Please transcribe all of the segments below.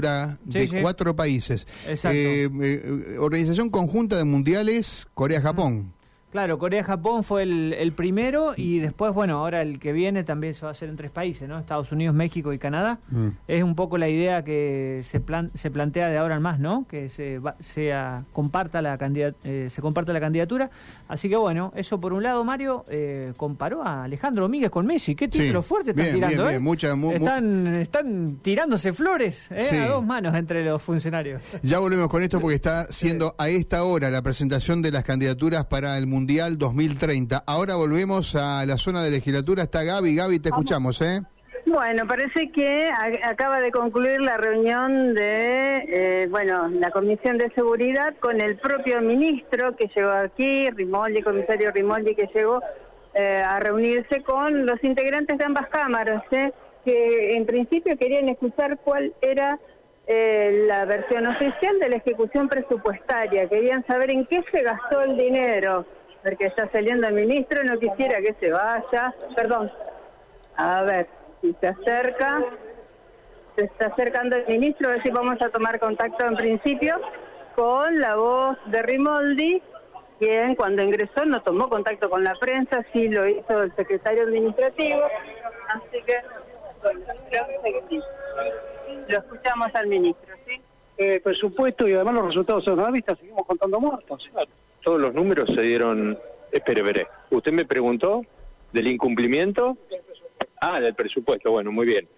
de Sí, sí. cuatro países. Exacto. Eh, eh, Organización Conjunta de Mundiales Corea-Japón. Claro, Corea-Japón fue el, el primero y después, bueno, ahora el que viene también se va a hacer en tres países, ¿no? Estados Unidos, México y Canadá. Mm. Es un poco la idea que se plan, se plantea de ahora en más, ¿no? Que se va- sea comparta la candidat- eh, se comparta la candidatura. Así que bueno, eso por un lado, Mario eh, comparó a Alejandro Domínguez con Messi. Qué título Sí. fuerte están Bien, tirando, bien, ¿eh? bien. Mucha- mu- mu- están, están tirándose flores ¿eh? Sí. a dos manos entre los funcionarios. Ya volvemos con esto porque está siendo a esta hora la presentación de las candidaturas para el Mundial 2030. Ahora volvemos a la zona de legislatura. Está Gaby. Gaby, te escuchamos, ¿eh? Bueno, parece que acaba de concluir la reunión de, eh, bueno, la Comisión de Seguridad con el propio ministro que llegó aquí, Rimoldi, comisario Rimoldi, que llegó eh, a reunirse con los integrantes de ambas cámaras, ¿eh? que en principio querían escuchar cuál era eh, la versión oficial de la ejecución presupuestaria, querían saber en qué se gastó el dinero, porque está saliendo el ministro, no quisiera que se vaya, perdón, a ver, si se acerca, se está acercando el ministro, a ver si vamos a tomar contacto en principio con la voz de Rimoldi, quien cuando ingresó no tomó contacto con la prensa, sí lo hizo el secretario administrativo, así que bueno, creo que sí. lo escuchamos al ministro, ¿sí? eh, presupuesto y además los resultados son a la vista, seguimos contando muertos. Todos los números se dieron. Espere, espere. Usted me preguntó del incumplimiento. Ah, del presupuesto. Bueno, muy bien.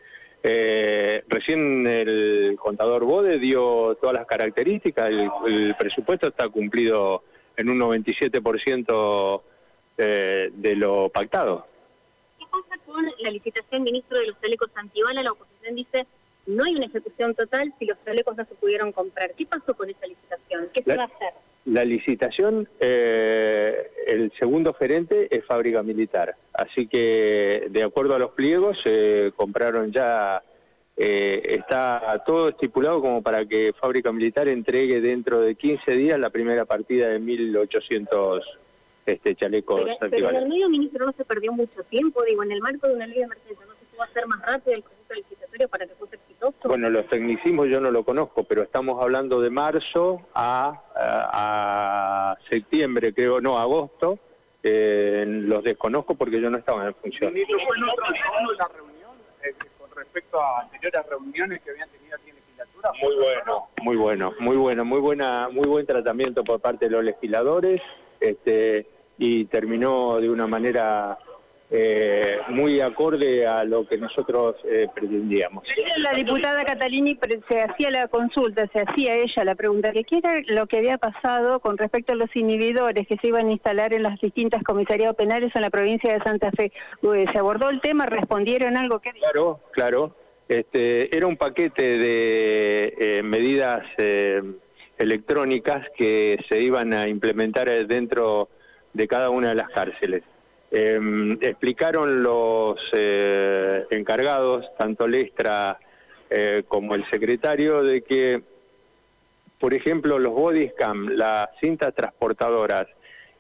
Eh, recién el contador Bode dio todas las características. El, presupuesto está cumplido en un 97% eh, de lo pactado. ¿Qué pasa con la licitación, ministro, de los chalecos antibala? La oposición dice no hay una ejecución total si los chalecos no se pudieron comprar. ¿Qué pasó con esa licitación? ¿Qué se va a hacer? La licitación, eh, el segundo gerente es fábrica militar, así que de acuerdo a los pliegos se compraron ya, eh, está todo estipulado como para que fábrica militar entregue dentro de 15 días la primera partida de 1.800 este, chalecos Pero, pero en el medio, ministro, no se perdió mucho tiempo. Digo, en el marco de una ley de emergencia, ¿no se pudo hacer más rápido el proceso licitatorio para que fuese exitoso? Bueno, los tecnicismos yo no lo conozco, pero estamos hablando de marzo a, a, a septiembre, creo, no, agosto. Eh, los desconozco porque yo no estaba en función. Ministro, fue notable la reunión eh, con respecto a anteriores reuniones que habían tenido aquí en legislatura. Muy bueno, muy bueno, muy bueno, muy buena, muy buen tratamiento por parte de los legisladores, este, y terminó de una manera eh, muy acorde a lo que nosotros eh, pretendíamos. La diputada Catalini se hacía la consulta, se hacía ella la pregunta, que qué era lo que había pasado con respecto a los inhibidores que se iban a instalar en las distintas comisariados penales en la provincia de Santa Fe. Uy, ¿Se abordó el tema? ¿Respondieron algo? ¿Qué Claro, claro. Este, era un paquete de eh, medidas eh, electrónicas que se iban a implementar eh, dentro de cada una de las cárceles. Eh, explicaron los eh, encargados, tanto Lestra eh, como el secretario, de que, por ejemplo, los body cam, las cintas transportadoras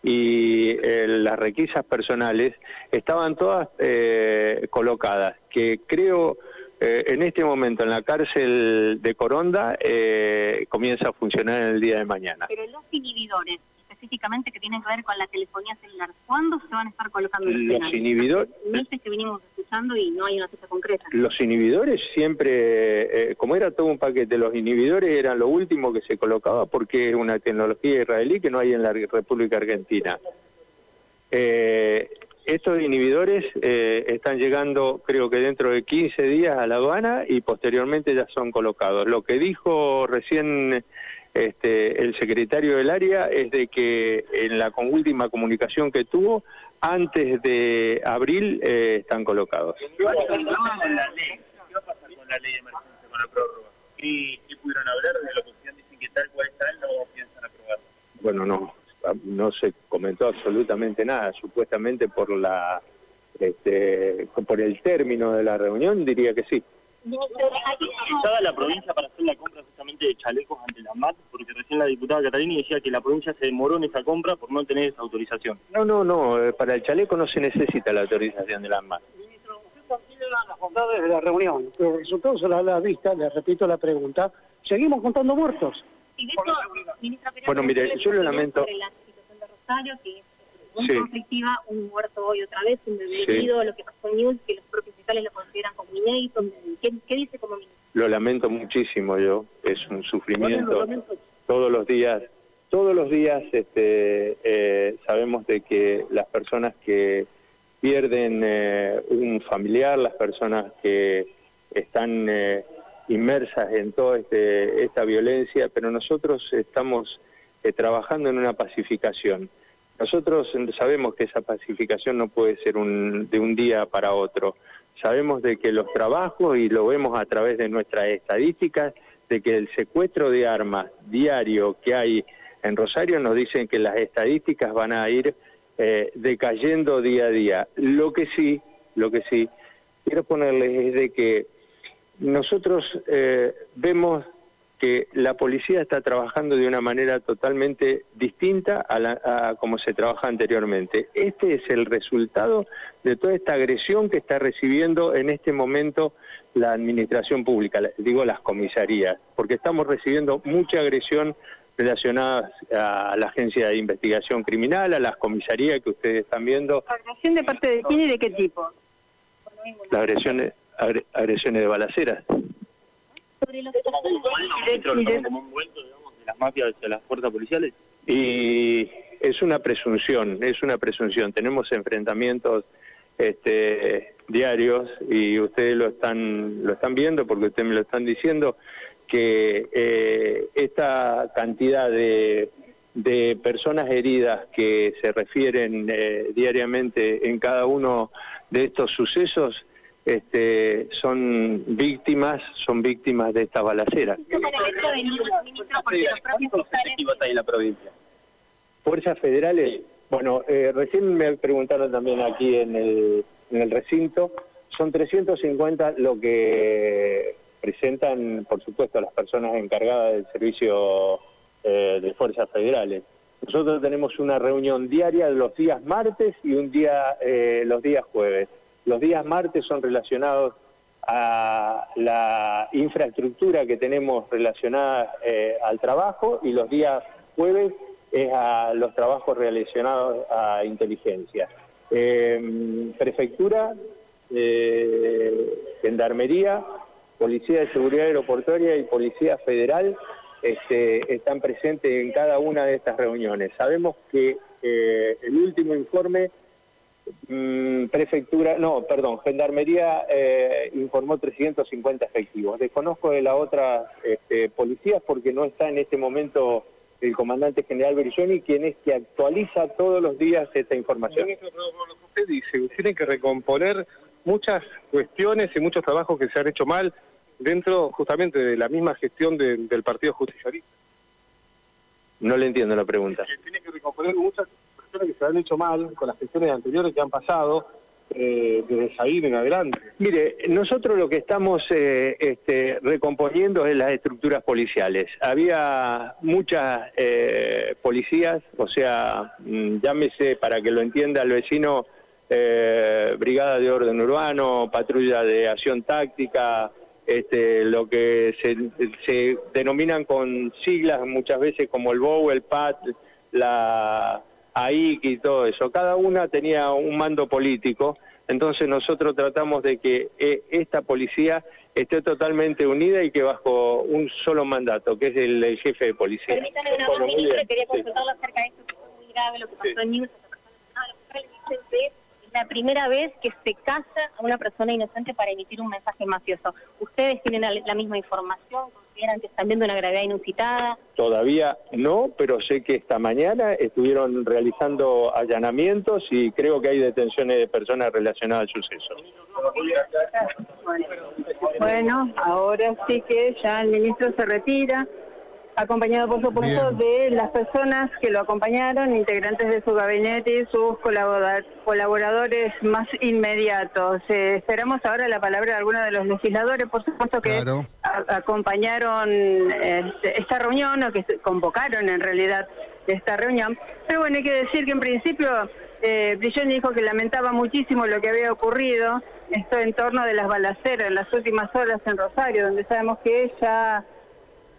y eh, las requisas personales estaban todas eh, colocadas, que creo eh, en este momento en la cárcel de Coronda comienza a funcionar en el día de mañana. Pero los inhibidores, específicamente que tienen que ver con la telefonía celular, ¿cuándo se van a estar colocando los Los penales? inhibidores, Meses que venimos escuchando y no hay una fecha concreta. los inhibidores siempre, eh, como era todo un paquete, los inhibidores eran lo último que se colocaba porque es una tecnología israelí que no hay en la República Argentina. Eh, estos inhibidores eh, están llegando, creo que dentro de 15 días a la aduana y posteriormente ya son colocados. Lo que dijo recién este, el secretario del área es de que en la con- última comunicación que tuvo, antes de abril, eh, están colocados. ¿Qué va a pasar con la ley? ¿Qué va a pasar con la ley de emergencia, con la prórroga? ¿Qué, qué pudieron hablar? De la oposición dicen que tal cual está, no piensan aprobar. Bueno, no, no se comentó absolutamente nada. Supuestamente por la, este, por el término de la reunión diría que sí. ¿Estaba la provincia para hacer la compra de chalecos ante la MAT? Porque recién la diputada Catalini decía que la provincia se demoró en esa compra por no tener esa autorización. No, no, no. eh, Para el chaleco no se necesita la autorización de la ANMAT. Ministro, ¿usted en las bondades de la reunión. Los resultados a la vista, les repito la pregunta, seguimos contando muertos. Y de hecho, ministra Bueno, mire, yo lo lamento. La situación de Rosario, que es muy Sí. conflictiva, un muerto hoy otra vez, un bebé Sí. herido, lo que pasó en News, que los propios fiscales lo consideran como inédito. ¿Qué, qué dice como ministro? Lo lamento muchísimo yo, es un sufrimiento. Todos los días, todos los días este, eh, sabemos de que las personas que pierden eh, un familiar, las personas que están eh, inmersas en toda este, esta violencia, pero nosotros estamos eh, trabajando en una pacificación. Nosotros sabemos que esa pacificación no puede ser un- de un día para otro. Sabemos de que los trabajos, y lo vemos a través de nuestras estadísticas, de que el secuestro de armas diario que hay en Rosario nos dicen que las estadísticas van a ir eh, decayendo día a día. Lo que sí, lo que sí, quiero ponerles es de que nosotros eh, vemos que la policía está trabajando de una manera totalmente distinta a, la, a como se trabaja anteriormente. Este es el resultado de toda esta agresión que está recibiendo en este momento la administración pública, digo las comisarías, porque estamos recibiendo mucha agresión relacionada a la agencia de investigación criminal, a las comisarías que ustedes están viendo, ¿Agresión de parte de quién y de qué tipo? las agresiones, agre- agresiones de balaceras. Sobre los Ministro, ¿lo toman como un vuelto, digamos, de las mafias hacia las fuerzas policiales? Y es una presunción, es una presunción. Tenemos enfrentamientos este, diarios y ustedes lo están, lo están viendo porque ustedes me lo están diciendo, que eh, esta cantidad de, de personas heridas que se refieren eh, diariamente en cada uno de estos sucesos este, son víctimas, son víctimas de en la provincia? Fuerzas federales, bueno, eh, recién me preguntaron también aquí en el, en el recinto, son 350 lo que presentan, por supuesto, las personas encargadas del servicio eh, de fuerzas federales. Nosotros tenemos una reunión diaria los días martes y un día eh, los días jueves. Los días martes son relacionados a la infraestructura que tenemos relacionada eh, al trabajo y los días jueves es a los trabajos relacionados a inteligencia. Eh, prefectura, eh, Gendarmería, Policía de Seguridad Aeroportuaria y Policía Federal este, están presentes en cada una de estas reuniones. Sabemos que el último informe Mm, prefectura, no, perdón, Gendarmería eh, informó 350 efectivos. Desconozco de la otra este, policías porque no está en este momento el comandante general Brilloni, quien es que actualiza todos los días esta información. Ministro, pero por lo que usted dice, tiene que recomponer muchas cuestiones y muchos trabajos que se han hecho mal dentro justamente de la misma gestión de- del Partido Justicialista. No le entiendo la pregunta. Que tiene que recomponer muchas que se han hecho mal con las gestiones anteriores que han pasado eh, desde ahí en adelante. Mire, nosotros lo que estamos eh, este, recomponiendo es las estructuras policiales. Había muchas eh, policías, o sea, mm, llámese para que lo entienda el vecino, eh, brigada de orden urbano, patrulla de acción táctica, este, lo que se, se denominan con siglas muchas veces como el BOW, el PAT, la AIC y todo eso. Cada una tenía un mando político, entonces nosotros tratamos de que eh, esta policía esté totalmente unida y que bajo un solo mandato, que es el, el jefe de policía. Permítame una Bueno, más, ministro, quería Sí. consultarlo acerca de esto, que fue muy grave lo que pasó en News. que es la primera vez que se casa a una persona inocente para emitir un mensaje mafioso. ¿Ustedes tienen la misma información? ¿Consideran que están viendo una gravedad inusitada? Todavía no, pero sé que esta mañana estuvieron realizando allanamientos y creo que hay detenciones de personas relacionadas al suceso. Bueno, ahora sí que ya el ministro se retira, acompañado por supuesto de las personas que lo acompañaron, integrantes de su gabinete y sus colabora- colaboradores más inmediatos. Eh, esperamos ahora la palabra de algunos de los legisladores, por supuesto que Claro. acompañaron este, esta reunión o que convocaron en realidad esta reunión. Pero bueno, hay que decir que en principio eh, Brilloni dijo que lamentaba muchísimo lo que había ocurrido, esto en torno de las balaceras en las últimas horas en Rosario, donde sabemos que ya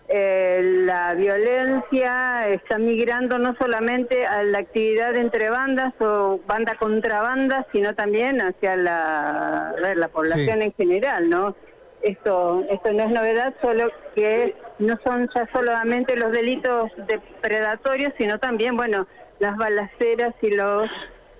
eh, la violencia está migrando no solamente a la actividad entre bandas o banda contra banda, sino también hacia la, la población en general, ¿no? Esto, esto no es novedad, solo que no son ya solamente los delitos depredatorios, sino también, bueno, las balaceras y los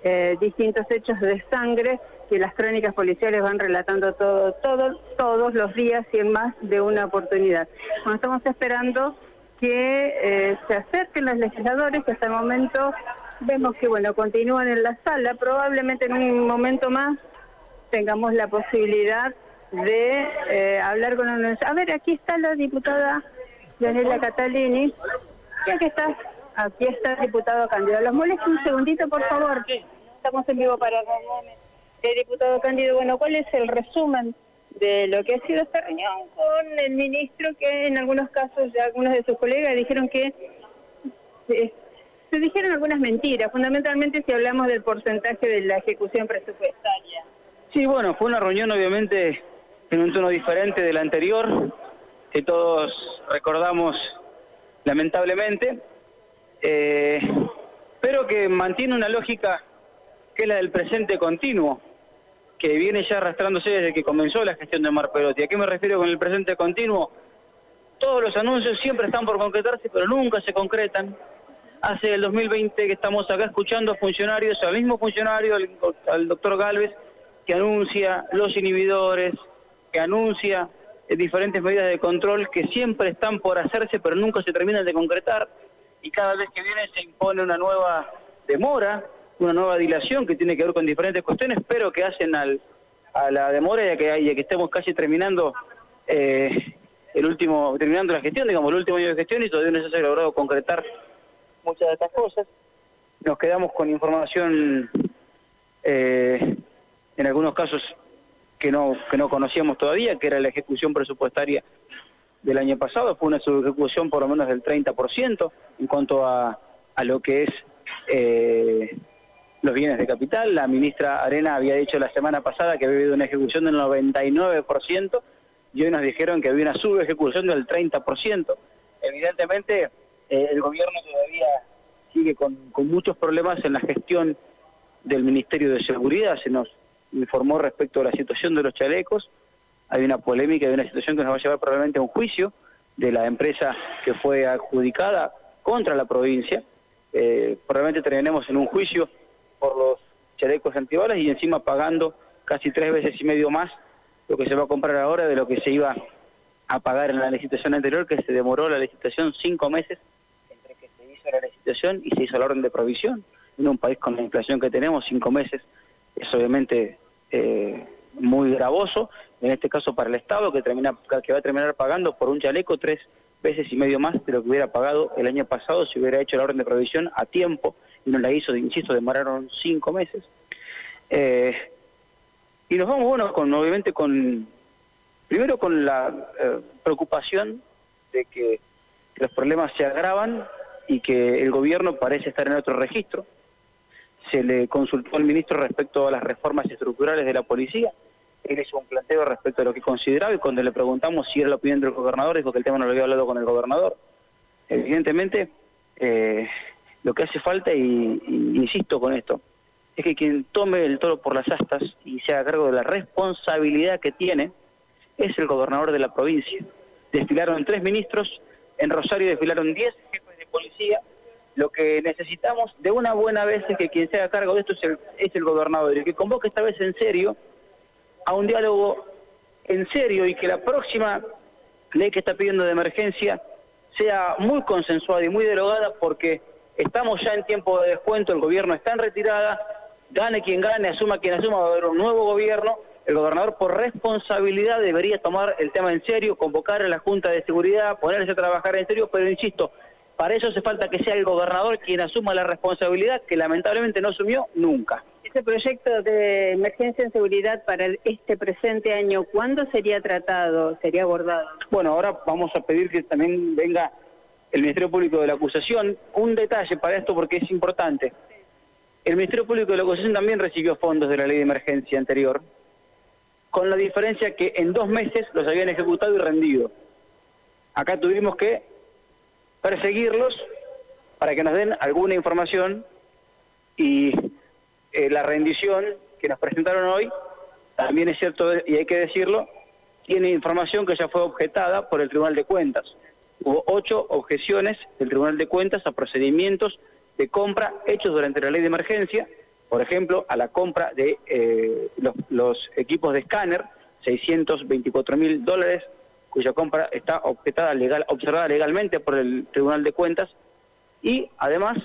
eh, distintos hechos de sangre que las crónicas policiales van relatando todo, todo, todos los días y en más de una oportunidad. Bueno, estamos esperando que eh, se acerquen los legisladores, que hasta el momento vemos que bueno continúan en la sala, probablemente en un momento más tengamos la posibilidad de eh, hablar con una... A ver, aquí está la diputada Daniela Catalini. Y aquí está, aquí está el diputado Cándido. ¿Los molesto un segundito, por favor? Estamos en vivo para... Diputado Cándido, bueno, ¿cuál es el resumen de lo que ha sido esta reunión con el ministro que en algunos casos ya algunos de sus colegas dijeron que se, se dijeron algunas mentiras, fundamentalmente si hablamos del porcentaje de la ejecución presupuestaria? Sí, bueno, fue una reunión obviamente en un tono diferente del anterior, que todos recordamos lamentablemente, eh, pero que mantiene una lógica que es la del presente continuo, que viene ya arrastrándose desde que comenzó la gestión de Mar Perotti. ¿A qué me refiero con el presente continuo? Todos los anuncios siempre están por concretarse, pero nunca se concretan. Hace el 2020 que estamos acá escuchando a funcionarios, al mismo funcionario, al, al doctor Galvez, que anuncia los inhibidores, que anuncia eh, diferentes medidas de control que siempre están por hacerse pero nunca se terminan de concretar y cada vez que viene se impone una nueva demora, una nueva dilación que tiene que ver con diferentes cuestiones, pero que hacen al, a la demora y que, que estemos casi terminando eh, el último, terminando la gestión, digamos, el último año de gestión y todavía no se ha logrado concretar muchas de estas cosas. Nos quedamos con información, eh, en algunos casos que no, que no conocíamos todavía, que era la ejecución presupuestaria del año pasado, fue una subejecución por lo menos del 30% en cuanto a, a lo que es eh, los bienes de capital. La ministra Arena había dicho la semana pasada que había habido una ejecución del 99% y hoy nos dijeron que había una subejecución del 30%. Evidentemente, eh, el gobierno todavía sigue con, muchos problemas en la gestión del Ministerio de Seguridad. Se nos informó respecto a la situación de los chalecos. Hay una polémica, hay una situación que nos va a llevar probablemente a un juicio de la empresa que fue adjudicada contra la provincia. Eh, probablemente terminemos en un juicio por los chalecos antibalas y encima pagando casi tres veces y medio más lo que se va a comprar ahora de lo que se iba a pagar en la licitación anterior, que se demoró la licitación cinco meses entre que se hizo la licitación y se hizo la orden de provisión. En un país con la inflación que tenemos, cinco meses es obviamente eh, muy gravoso, en este caso para el Estado, que, termina, que va a terminar pagando por un chaleco tres veces y medio más de lo que hubiera pagado el año pasado si hubiera hecho la orden de provisión a tiempo no la hizo, insisto, demoraron cinco meses. Eh, y nos vamos, bueno, con, obviamente con, primero con la eh, preocupación de que los problemas se agravan y que el gobierno parece estar en otro registro, se le consultó al ministro respecto a las reformas estructurales de la policía. Él hizo un planteo respecto a lo que consideraba y cuando le preguntamos si era la opinión del gobernador, dijo que el tema no lo había hablado con el gobernador. Evidentemente, eh, lo que hace falta, y, insisto con esto, es que quien tome el toro por las astas y se haga cargo de la responsabilidad que tiene es el gobernador de la provincia. Desfilaron tres ministros, en Rosario desfilaron diez jefes de policía, lo que necesitamos de una buena vez es que quien se haga cargo de esto es el, es el gobernador y que convoque esta vez en serio a un diálogo en serio y que la próxima ley que está pidiendo de emergencia sea muy consensuada y muy derogada porque estamos ya en tiempo de descuento, el gobierno está en retirada, gane quien gane, asuma quien asuma, va a haber un nuevo gobierno, el gobernador por responsabilidad debería tomar el tema en serio, convocar a la Junta de Seguridad, ponerse a trabajar en serio, pero insisto, para eso hace falta que sea el gobernador quien asuma la responsabilidad que lamentablemente no asumió nunca. Este proyecto de emergencia en seguridad para este presente año, ¿cuándo sería tratado, sería abordado? Bueno, ahora vamos a pedir que también venga el Ministerio Público de la Acusación. Un detalle para esto porque es importante. El Ministerio Público de la Acusación también recibió fondos de la ley de emergencia anterior con la diferencia que en dos meses los habían ejecutado y rendido. Acá tuvimos que perseguirlos para que nos den alguna información y eh, la rendición que nos presentaron hoy, también es cierto y hay que decirlo, tiene información que ya fue objetada por el Tribunal de Cuentas. Hubo ocho objeciones del Tribunal de Cuentas a procedimientos de compra hechos durante la ley de emergencia, por ejemplo, a la compra de eh, los, los, equipos de escáner, 624 mil dólares, cuya compra está objetada legal, observada legalmente por el Tribunal de Cuentas, y además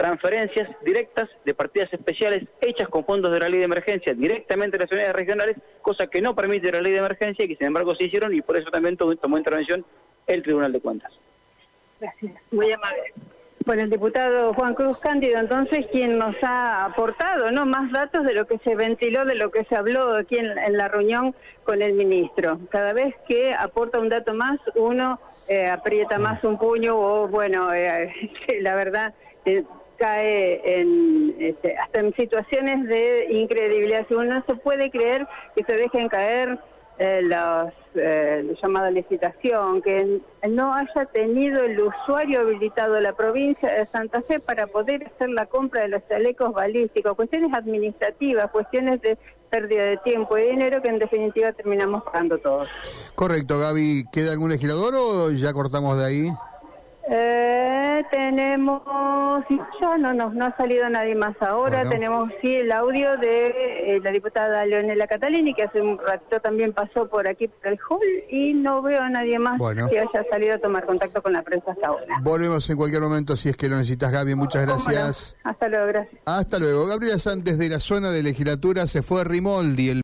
transferencias directas de partidas especiales hechas con fondos de la ley de emergencia directamente a las unidades regionales, cosa que no permite la ley de emergencia y que sin embargo se hicieron y por eso también tomó intervención el Tribunal de Cuentas. Gracias, muy amable. Bueno, el diputado Juan Cruz Cándido, entonces, quien nos ha aportado no más datos de lo que se ventiló, de lo que se habló aquí en, la reunión con el ministro. Cada vez que aporta un dato más, uno eh, aprieta más un puño o, bueno, eh, la verdad, eh, cae en, este, hasta en situaciones de incredibilidad. Si uno no se puede creer que se dejen caer eh, los, eh, la llamada licitación, que no haya tenido el usuario habilitado la provincia de Santa Fe para poder hacer la compra de los chalecos balísticos, cuestiones administrativas, cuestiones de pérdida de tiempo y dinero que en definitiva terminamos pagando todos. Correcto, Gaby. ¿Queda algún legislador o ya cortamos de ahí? Eh, tenemos, ya no, no, no ha salido nadie más ahora, tenemos sí el audio de eh, la diputada Leonela Catalini, que hace un rato también pasó por aquí por el hall y no veo a nadie más que haya salido a tomar contacto con la prensa hasta ahora. Volvemos en cualquier momento si es que lo necesitas, Gaby, muchas gracias. Hasta luego, gracias. Hasta luego. Gabriela Santos de la zona de legislatura se fue a Rimoldi. El